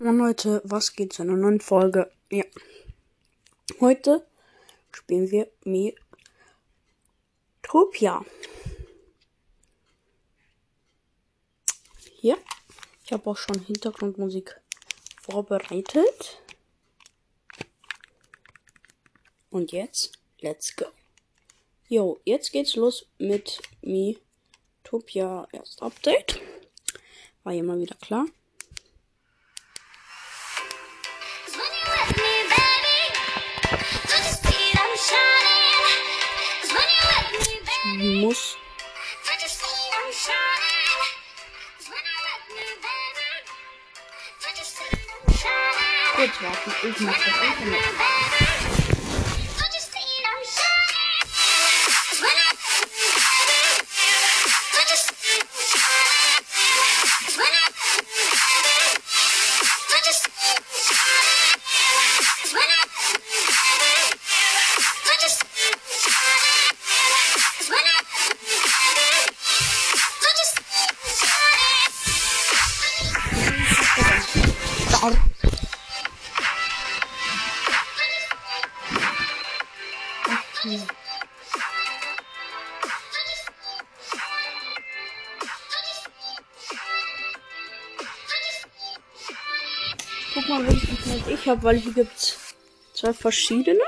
Und Leute, was geht zu einer neuen Folge? Ja. Heute spielen wir Metopia. Hier. Ich habe auch schon Hintergrundmusik vorbereitet. Und jetzt, let's go. Jo, jetzt geht's los mit Metopia erst Update. War ja mal wieder klar. Muss. Kurz warten, ich mach das Internet. Guck mal, welches Internet ich habe, weil hier gibt's zwei verschiedene.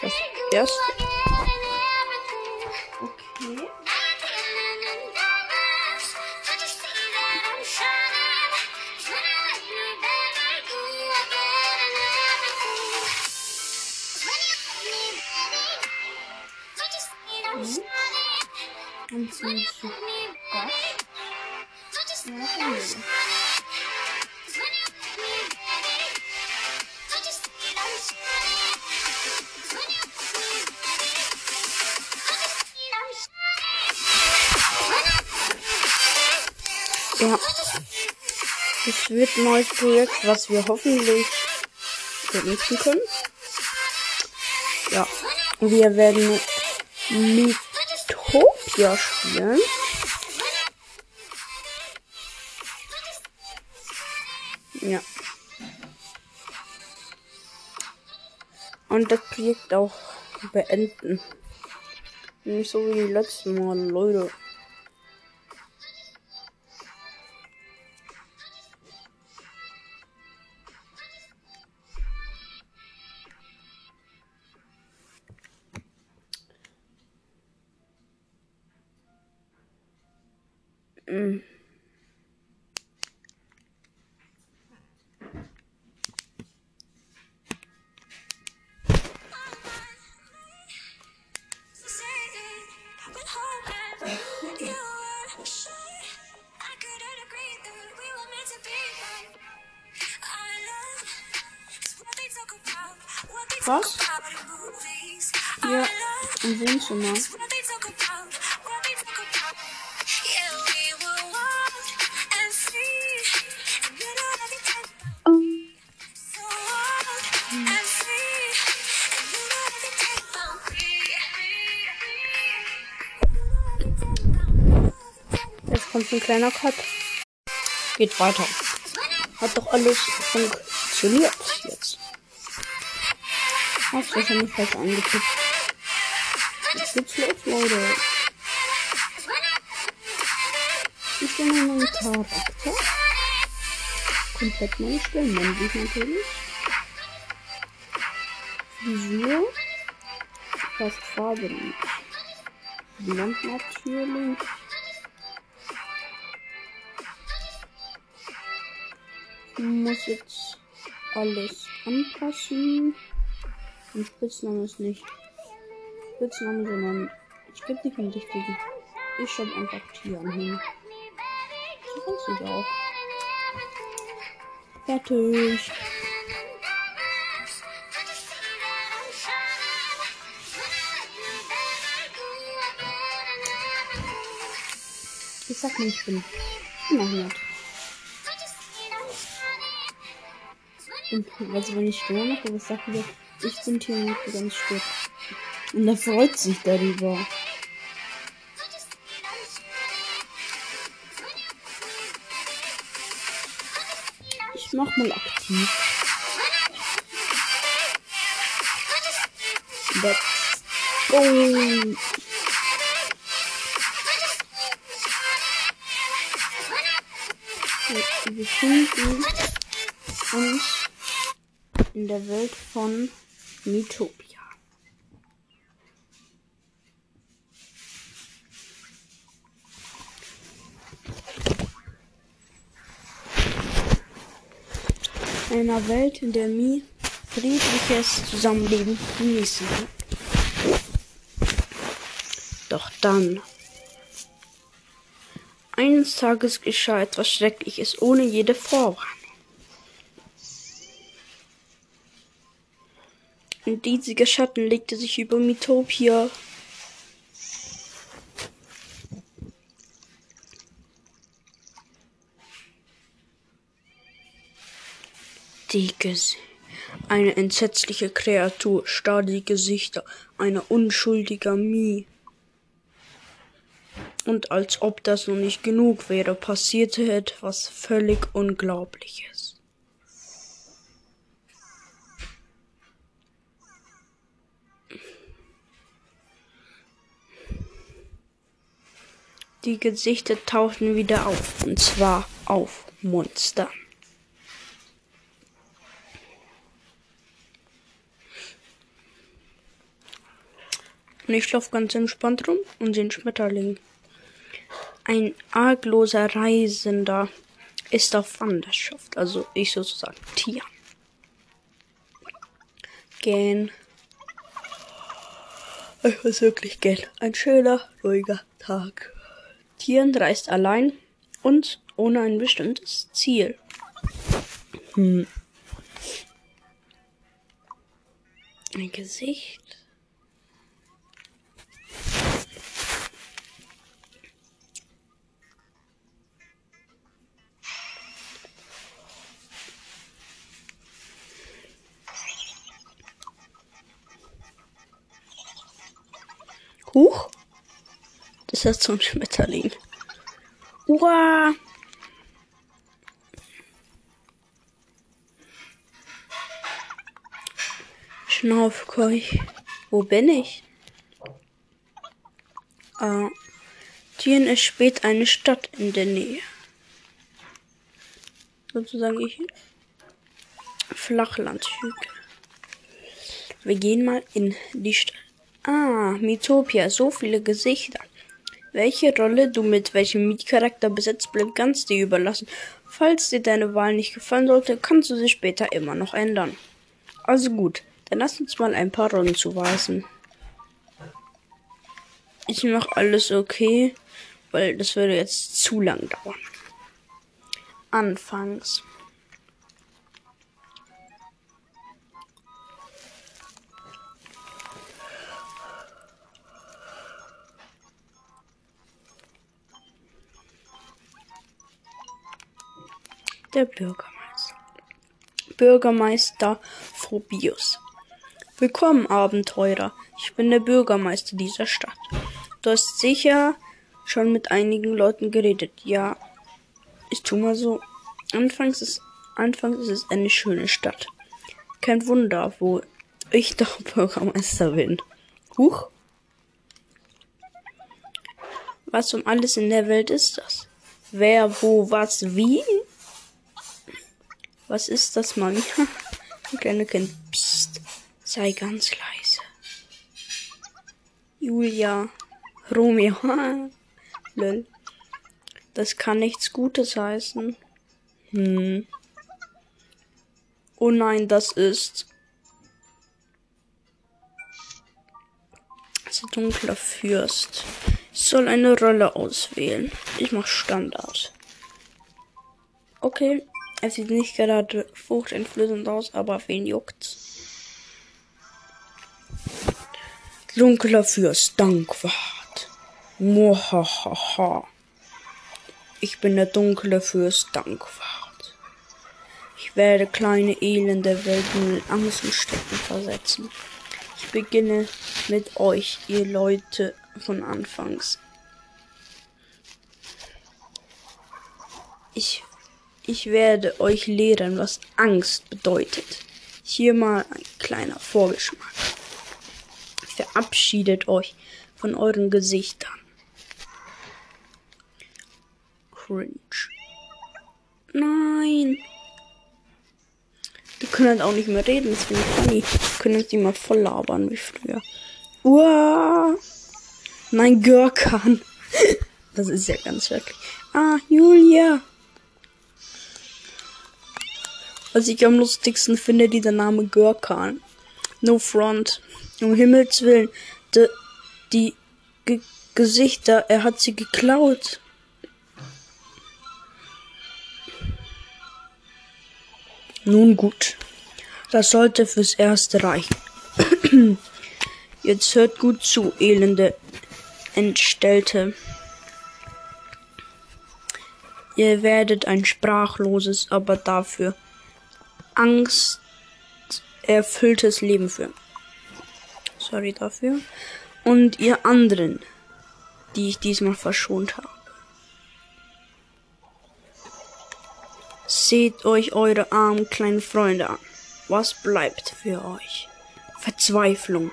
Das erste. Ja. Es wird ein neues Projekt, was wir hoffentlich benutzen können. Ja. Wir werden Mythopia spielen. Ja. Und das Projekt auch beenden. Nicht so wie die letzten Mal, Leute. Mm. Was? Hier im Wohnzimmer. Kommt ein kleiner Cut. Geht weiter. Hat doch alles funktioniert jetzt. Hab's wahrscheinlich falsch angetippt. Jetzt geht's los, Leute. Ich bin ein neuer Charakter. Komplett neue Stellen, männlich natürlich. Frisur. Fast Farbe nicht. Blond natürlich. muss jetzt alles anpassen. Und Spitzname ist nicht Spitzname, sondern es gibt nicht einen richtigen. Ich schreibe einfach Tian hin. So kannst du auch. Fertig. Ich sag mal, ich bin 100. Also wenn ich Sturm mache, was sagt er? Ich bin hier nicht ganz Stück. Und er freut sich darüber. Ich mach mal aktiv. Let's go! Jetzt gefunden. Und in der Welt von Mythopia. Einer Welt, in der Mi friedliches Zusammenleben genießen. Doch dann eines Tages geschah etwas Schreckliches ohne jede Vorwarnung. Ein riesiger Schatten legte sich über Mythopia. Die Ges eine entsetzliche Kreatur starr die Gesichter einer unschuldiger Mie. Und als ob das noch nicht genug wäre, passierte etwas völlig Unglaubliches. Die Gesichter tauchten wieder auf, und zwar auf Monstern. Und ich laufe ganz entspannt rum und sehe einen Schmetterling. Ein argloser Reisender ist auf Wanderschaft, also ich sozusagen Tier. Gehen. Ich muss wirklich gehen. Ein schöner, ruhiger Tag. Tieren reist allein und ohne ein bestimmtes Ziel. Hm. Ein Gesicht. Huch. So ein Schmetterling. Uah. Schnaufkeuch. Wo bin ich? Ah. Tieren ist spät eine Stadt in der Nähe. Sozusagen ich. Flachlandhügel. Wir gehen mal in die Stadt. Ah, Mythopia, so viele Gesichter. Welche Rolle du mit welchem Mietcharakter besetzt, bleibt ganz dir überlassen. Falls dir deine Wahl nicht gefallen sollte, kannst du sie später immer noch ändern. Also gut, dann lass uns mal ein paar Rollen zuweisen. Ich mache alles okay, weil das würde jetzt zu lang dauern. Anfangs. Der Bürgermeister. Bürgermeister Phobius. Willkommen, Abenteurer. Ich bin der Bürgermeister dieser Stadt. Du hast sicher schon mit einigen Leuten geredet. Ja, ich tu mal so. Anfangs ist, anfangs ist es eine schöne Stadt. Kein Wunder, wo ich doch Bürgermeister bin. Huch. Was um alles in der Welt ist das? Wer, wo, was, wie? Was ist das, Mann? Ein kleine Kind. Psst. Sei ganz leise. Julia. Romeo. Lol. Das kann nichts Gutes heißen. Hm. Oh nein, das ist. Ein dunkler Fürst. Ich soll eine Rolle auswählen. Ich mach Standard. Okay. Es sieht nicht gerade furchteinflößend aus, aber wen juckt's? Dunkler Fürst Dankwart. Mohahaha. Ich bin der dunkle Fürst Dankwart. Ich werde kleine elende Welten in Angst und Stecken versetzen. Ich beginne mit euch, ihr Leute von Anfangs. Ich Ich werde euch lehren, was Angst bedeutet. Hier mal ein kleiner Vorgeschmack. Verabschiedet euch von euren Gesichtern. Cringe. Nein. Die können halt auch nicht mehr reden, das finde ich funny. Die können nicht mehr voll labern wie früher. Uah. Nein, Görkan. Das ist ja ganz wirklich. Ah, Julia. Was ich am lustigsten finde, dieser Name Görkan. No front. Um Himmels Willen. De, die G Gesichter, er hat sie geklaut. Nun gut. Das sollte fürs Erste reichen. Jetzt hört gut zu, elende Entstellte. Ihr werdet ein sprachloses, aber dafür angsterfülltes Leben führen. Sorry dafür. Und ihr anderen, die ich diesmal verschont habe. Seht euch eure armen kleinen Freunde an. Was bleibt für euch? Verzweiflung.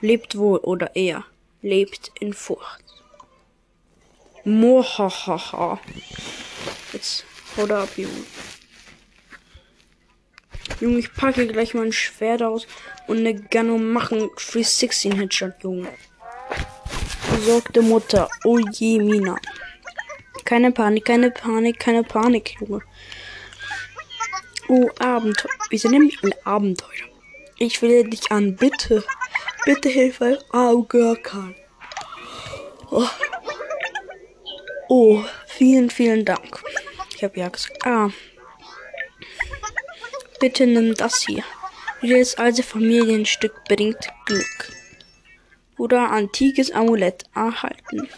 Lebt wohl oder eher lebt in Furcht. Mohahaha. Jetzt haut ab, Junge. Junge, ich packe gleich mein Schwert aus und eine Gun und machen 316 Headshot, Junge. Besorgte Mutter. Oh je, Mina. Keine Panik, keine Panik, keine Panik, Junge. Oh, Abenteuer. Wieso nehme ich alle Abenteuer? Ich will dich an, bitte. Bitte Hilfe. Oh, Görkan. Oh. oh, vielen, vielen Dank. Ich habe ja gesagt. Ah. Bitte nimm das hier. Jedes alte Familienstück bringt Glück. Oder antikes Amulett erhalten.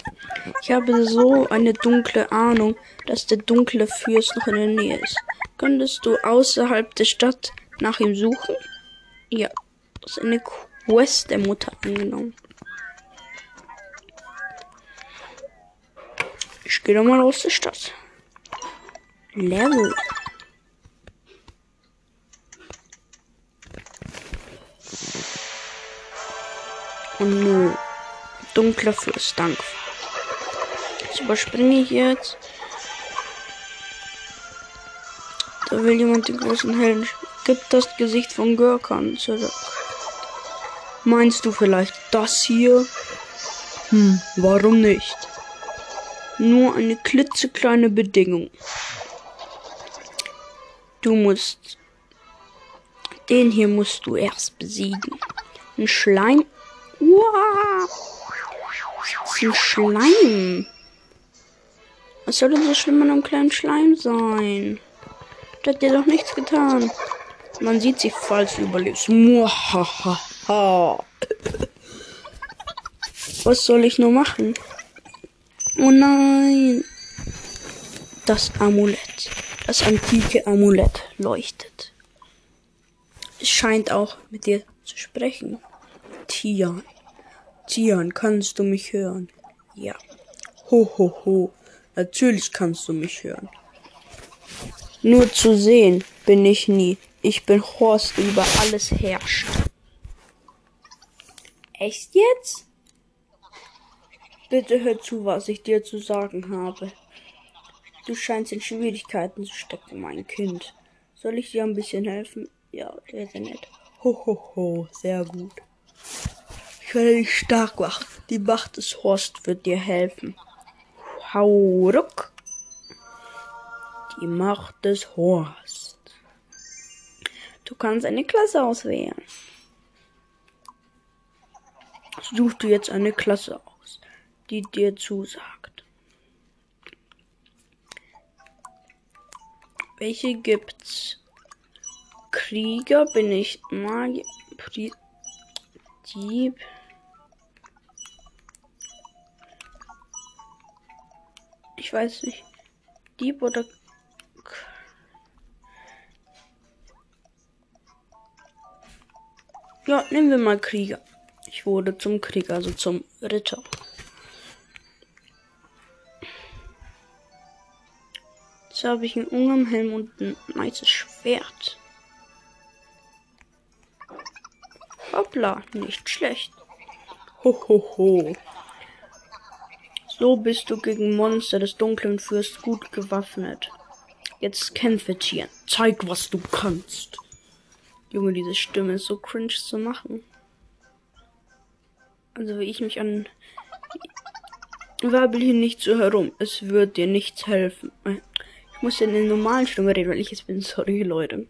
Ich habe so eine dunkle Ahnung, dass der dunkle Fürst noch in der Nähe ist. Könntest du außerhalb der Stadt nach ihm suchen? Ja, das ist eine Quest der Mutter angenommen. Ich gehe doch mal aus der Stadt. Level. Und nun. Dunkler Fluss, danke. Das überspringe ich jetzt. Da will jemand den großen Helden. Gibt das Gesicht von Görkan zurück. Meinst du vielleicht das hier? Hm, warum nicht? Nur eine klitzekleine Bedingung. Du musst. Den hier musst du erst besiegen. Ein Schleim. Ist ein Schleim. Was soll denn so schlimm an einem kleinen Schleim sein? Das hat dir doch nichts getan. Man sieht sich falsch überlebt. Was soll ich nur machen? Oh nein. Das Amulett. Das antike Amulett leuchtet. Es scheint auch mit dir zu sprechen. Tian. Tian, kannst du mich hören? Ja. Ho, ho, ho. Natürlich kannst du mich hören. Nur zu sehen bin ich nie. Ich bin Horst, der über alles herrscht. Echt jetzt? Bitte hör zu, was ich dir zu sagen habe. Du scheinst in Schwierigkeiten zu stecken, mein Kind. Soll ich dir ein bisschen helfen? Ja, sehr, sehr nett. Ho, ho, ho, sehr gut. Werde dich stark machen. Die Macht des Horst wird dir helfen. Hau ruck. Die Macht des Horst. Du kannst eine Klasse auswählen. Such dir jetzt eine Klasse aus, die dir zusagt. Welche gibt's? Krieger bin ich Magier. Dieb. Ich weiß nicht. Dieb oder Ja, nehmen wir mal Krieger. Ich wurde zum Krieger, also zum Ritter. Jetzt habe ich einen Ungarnhelm und ein nices Schwert. Hoppla, nicht schlecht. Ho, ho, ho. So bist du gegen Monster des dunklen Fürst gut gewaffnet. Jetzt kämpfe, Tier. Zeig, was du kannst. Junge, diese Stimme ist so cringe zu machen. Also wie ich mich an... Wabbel hier nicht so herum. Es wird dir nichts helfen. Ich muss in der normalen Stimme reden, weil ich es bin. Sorry, Leute.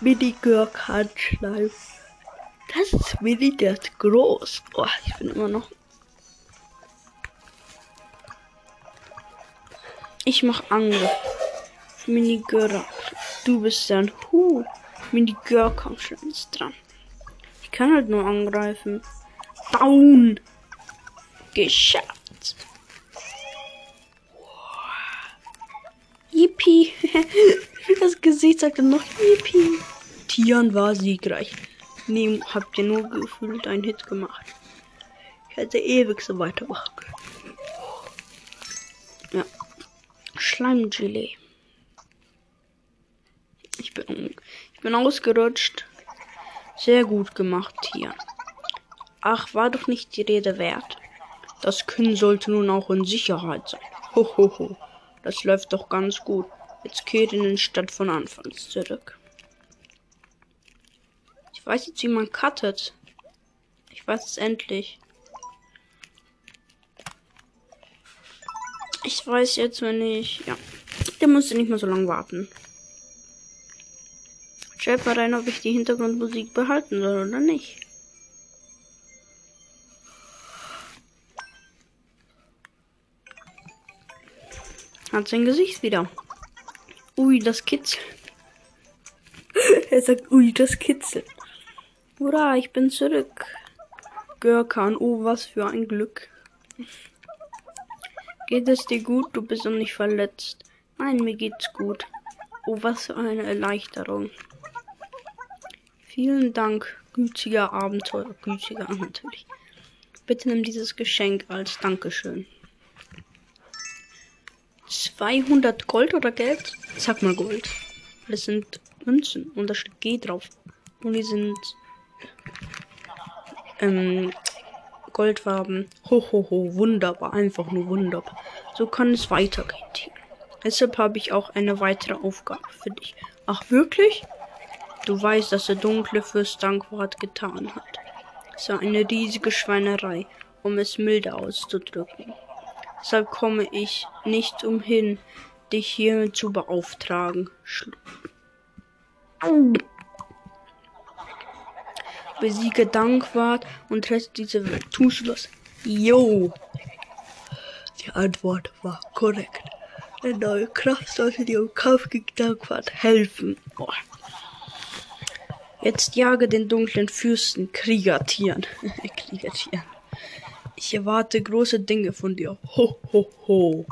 Mini Görk Handschleif. Das ist Mini, der ist groß. Oh, ich bin immer noch. Ich mach Angriff. Mini Görk. Du bist dann. Huh. Mini Görk kommt schon jetzt dran. Ich kann halt nur angreifen. Down. Geschafft. Yippie. Das Gesicht sagte noch Yippie. Tian war siegreich. Nee, habt ihr nur gefühlt einen Hit gemacht. Ich hätte ewig so weitermachen können. Ja. Schleimgelee. Ich bin, ich bin ausgerutscht. Sehr gut gemacht, Tian. Ach, war doch nicht die Rede wert. Das Kind sollte nun auch in Sicherheit sein. Hohoho. Ho, ho. Das läuft doch ganz gut. Jetzt kehrt in den Stadt von Anfangs zurück. Ich weiß jetzt, wie man cuttet. Ich weiß es endlich. Ich weiß jetzt, wenn ich. Ja. Der musste nicht mehr so lange warten. Schreibt mal rein, ob ich die Hintergrundmusik behalten soll oder nicht. Hat sein Gesicht wieder. Ui, das kitzelt. er sagt, ui, das kitzelt. Hurra, ich bin zurück. Görkan, oh, was für ein Glück. Geht es dir gut? Du bist noch nicht verletzt. Nein, mir geht's gut. Oh, was für eine Erleichterung. Vielen Dank, gütiger Abenteuer. Gütiger natürlich. Bitte nimm dieses Geschenk als Dankeschön. 200 Gold oder Geld? Sag mal Gold. Das sind Münzen und da steht G drauf. Und die sind ähm, Goldfarben. Ho, ho, ho, wunderbar. Einfach nur wunderbar. So kann es weitergehen. Deshalb habe ich auch eine weitere Aufgabe für dich. Ach, wirklich? Du weißt, dass der dunkle Fürst Dankwart getan hat. Es war eine riesige Schweinerei, um es milde auszudrücken. Deshalb komme ich nicht umhin, dich hiermit zu beauftragen. Schlu Besiege Dankwart und rette diese Welt. Tu Schluss. Jo. Die Antwort war korrekt. Eine neue Kraft sollte dir im Kampf gegen Dankwart helfen. Oh. Jetzt jage den dunklen Fürsten Kriegertieren. Kriegertieren. Ich erwarte große Dinge von dir. Ho, ho, ho.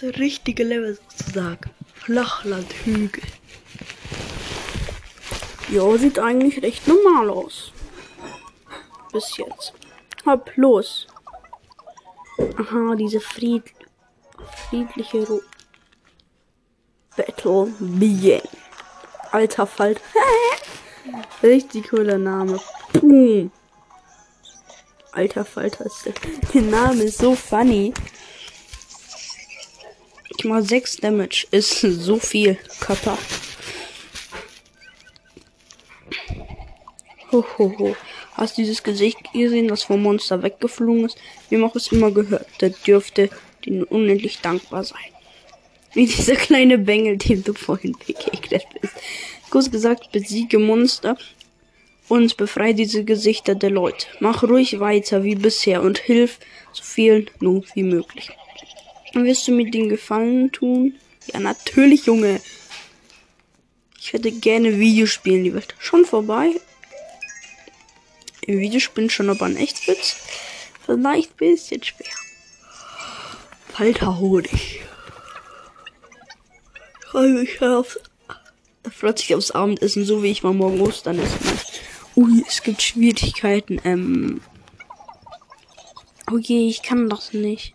Das richtige Level sozusagen. Flachlandhügel. Ja, sieht eigentlich recht normal aus. Bis jetzt. Hopp, los. Aha, diese Fried friedliche Ru Battle Begin. Alter Fall. Richtig cooler Name. Boom. Alter Falter ist der. der Name ist so funny. Mal 6 Damage. Ist so viel. Kappa. Hohoho. Hast du dieses Gesicht gesehen, das vom Monster weggeflogen ist? Haben auch es immer gehört. Der dürfte den unendlich dankbar sein. Wie dieser kleine Bengel, dem du vorhin begegnet bist. Kurz gesagt, besiege Monster und befreie diese Gesichter der Leute. Mach ruhig weiter wie bisher und hilf so vielen nur wie möglich. Wirst du mir den Gefallen tun? Ja, natürlich, Junge. Ich hätte gerne Videospielen, die Welt. Schon vorbei. Im Videospielen schon aber ein Echtwitz. Vielleicht ein bisschen schwer. Alter Honig. Freue mich auf. Freut sich aufs Abendessen, so wie ich mal morgen Ostern essen muss. Ui, es gibt Schwierigkeiten. Ähm. Okay, ich kann das nicht.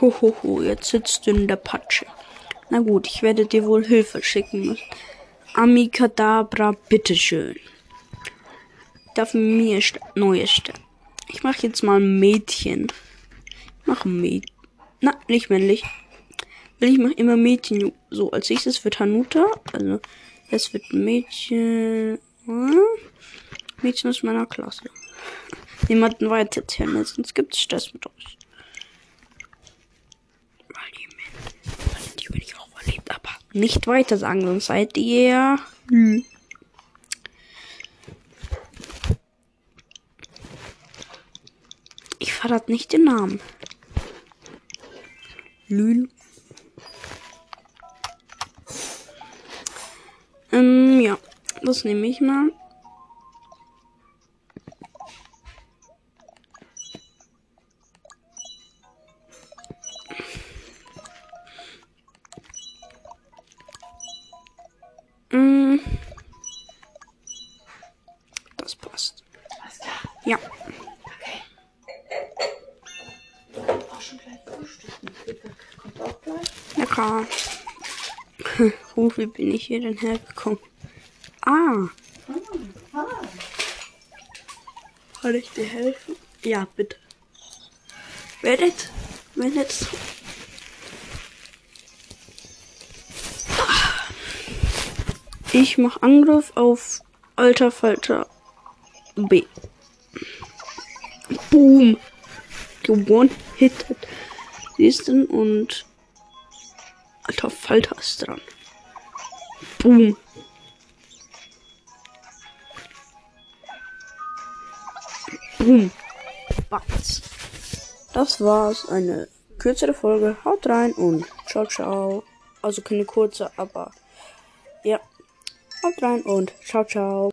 Hohoho, ho, ho, jetzt sitzt du in der Patsche. Na gut, ich werde dir wohl Hilfe schicken müssen. Amikadabra, bitteschön. Darf mir st neue stellen. Ich mache jetzt mal Mädchen. Ich mach ein Mädchen. Na, nicht männlich. Ich mache immer Mädchen. So, als nächstes wird Hanuta. Also, es wird Mädchen. Mädchen aus meiner Klasse. Niemanden weiter erzählen, sonst gibt es Stress mit euch. Die bin ich auch verliebt, aber nicht weiter sagen, sonst seid ihr. Hm. Ich verrate nicht den Namen. Lül. Ähm, ja. Das nehme ich mal. Wie bin ich hier denn hergekommen? Ah. Kann ich dir helfen? Ja, bitte. Werdet, jetzt. Ich mach Angriff auf Alter Falter B. Boom. One-hitted. Du? Und Alter Falter ist dran. Boom. Boom. Batz. Das war's. Eine kürzere Folge. Haut rein und ciao, ciao. Also keine kurze, aber ja. Haut rein und ciao, ciao.